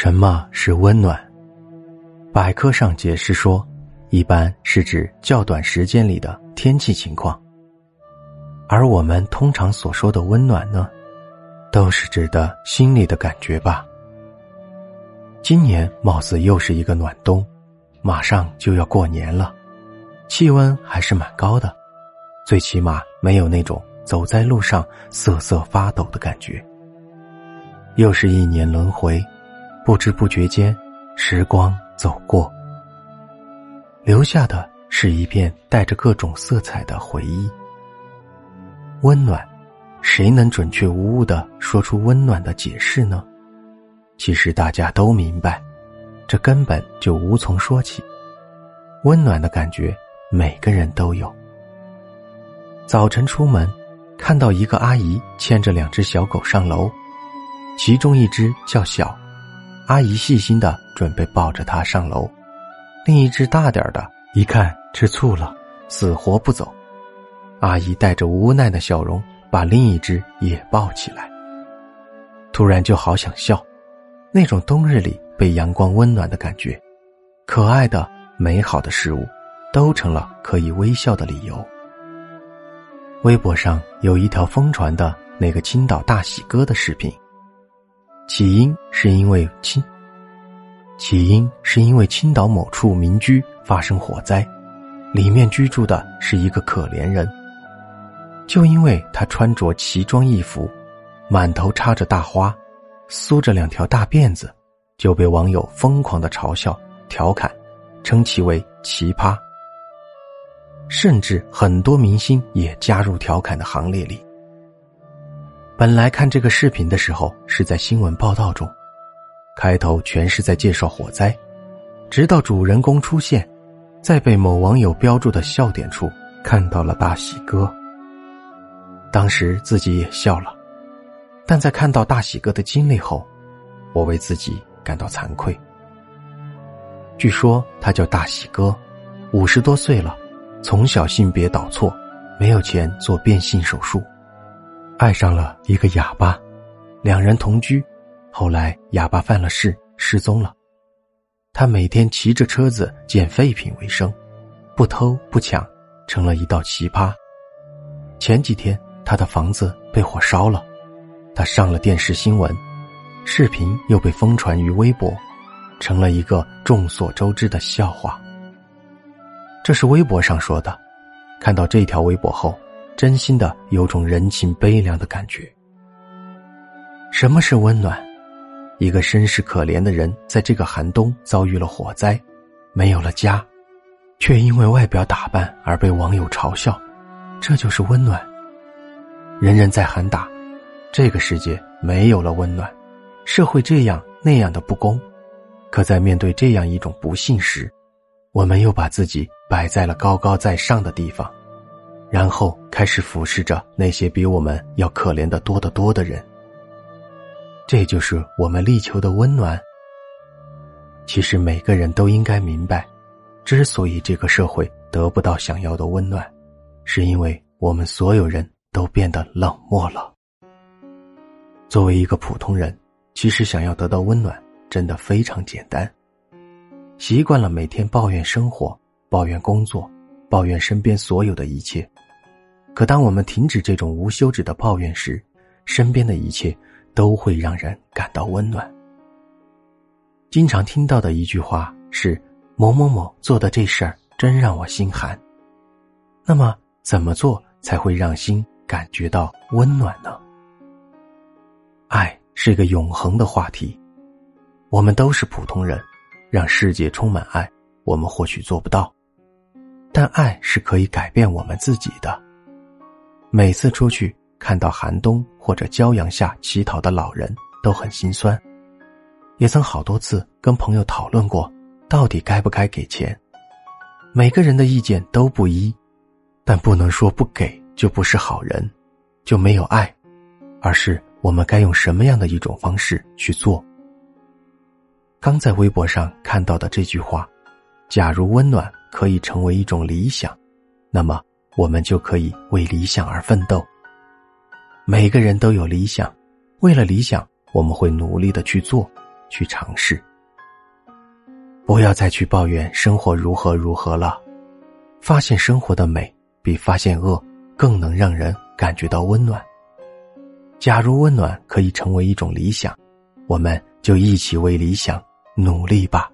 什么是温暖？百科上解释说，一般是指较短时间里的天气情况。而我们通常所说的温暖呢，都是指的心里的感觉吧。今年貌似又是一个暖冬，马上就要过年了，气温还是蛮高的，最起码没有那种走在路上瑟瑟发抖的感觉。又是一年轮回。不知不觉间，时光走过，留下的是一片带着各种色彩的回忆。温暖，谁能准确无误的说出温暖的解释呢？其实大家都明白，这根本就无从说起。温暖的感觉，每个人都有。早晨出门，看到一个阿姨牵着两只小狗上楼，其中一只叫小。阿姨细心的准备抱着他上楼，另一只大点的，一看吃醋了，死活不走。阿姨带着无奈的笑容，把另一只也抱起来。突然就好想笑，那种冬日里被阳光温暖的感觉，可爱的、美好的事物，都成了可以微笑的理由。微博上有一条疯传的那个青岛大喜哥的视频。起因是因为青，起因是因为青岛某处民居发生火灾，里面居住的是一个可怜人。就因为他穿着奇装异服，满头插着大花，梳着两条大辫子，就被网友疯狂的嘲笑、调侃，称其为奇葩。甚至很多明星也加入调侃的行列里。本来看这个视频的时候是在新闻报道中，开头全是在介绍火灾，直到主人公出现，在被某网友标注的笑点处看到了大喜哥。当时自己也笑了，但在看到大喜哥的经历后，我为自己感到惭愧。据说他叫大喜哥，五十多岁了，从小性别倒错，没有钱做变性手术。爱上了一个哑巴，两人同居，后来哑巴犯了事，失踪了。他每天骑着车子捡废品为生，不偷不抢，成了一道奇葩。前几天他的房子被火烧了，他上了电视新闻，视频又被疯传于微博，成了一个众所周知的笑话。这是微博上说的，看到这条微博后。真心的有种人情悲凉的感觉。什么是温暖？一个身世可怜的人，在这个寒冬遭遇了火灾，没有了家，却因为外表打扮而被网友嘲笑，这就是温暖。人人在喊打，这个世界没有了温暖，社会这样那样的不公，可在面对这样一种不幸时，我们又把自己摆在了高高在上的地方。然后开始俯视着那些比我们要可怜的多得多的人，这就是我们力求的温暖。其实每个人都应该明白，之所以这个社会得不到想要的温暖，是因为我们所有人都变得冷漠了。作为一个普通人，其实想要得到温暖，真的非常简单。习惯了每天抱怨生活，抱怨工作。抱怨身边所有的一切，可当我们停止这种无休止的抱怨时，身边的一切都会让人感到温暖。经常听到的一句话是：“某某某做的这事儿真让我心寒。”那么，怎么做才会让心感觉到温暖呢？爱是个永恒的话题，我们都是普通人，让世界充满爱，我们或许做不到。但爱是可以改变我们自己的。每次出去看到寒冬或者骄阳下乞讨的老人，都很心酸。也曾好多次跟朋友讨论过，到底该不该给钱。每个人的意见都不一，但不能说不给就不是好人，就没有爱，而是我们该用什么样的一种方式去做。刚在微博上看到的这句话：“假如温暖。”可以成为一种理想，那么我们就可以为理想而奋斗。每个人都有理想，为了理想，我们会努力的去做，去尝试。不要再去抱怨生活如何如何了，发现生活的美比发现恶更能让人感觉到温暖。假如温暖可以成为一种理想，我们就一起为理想努力吧。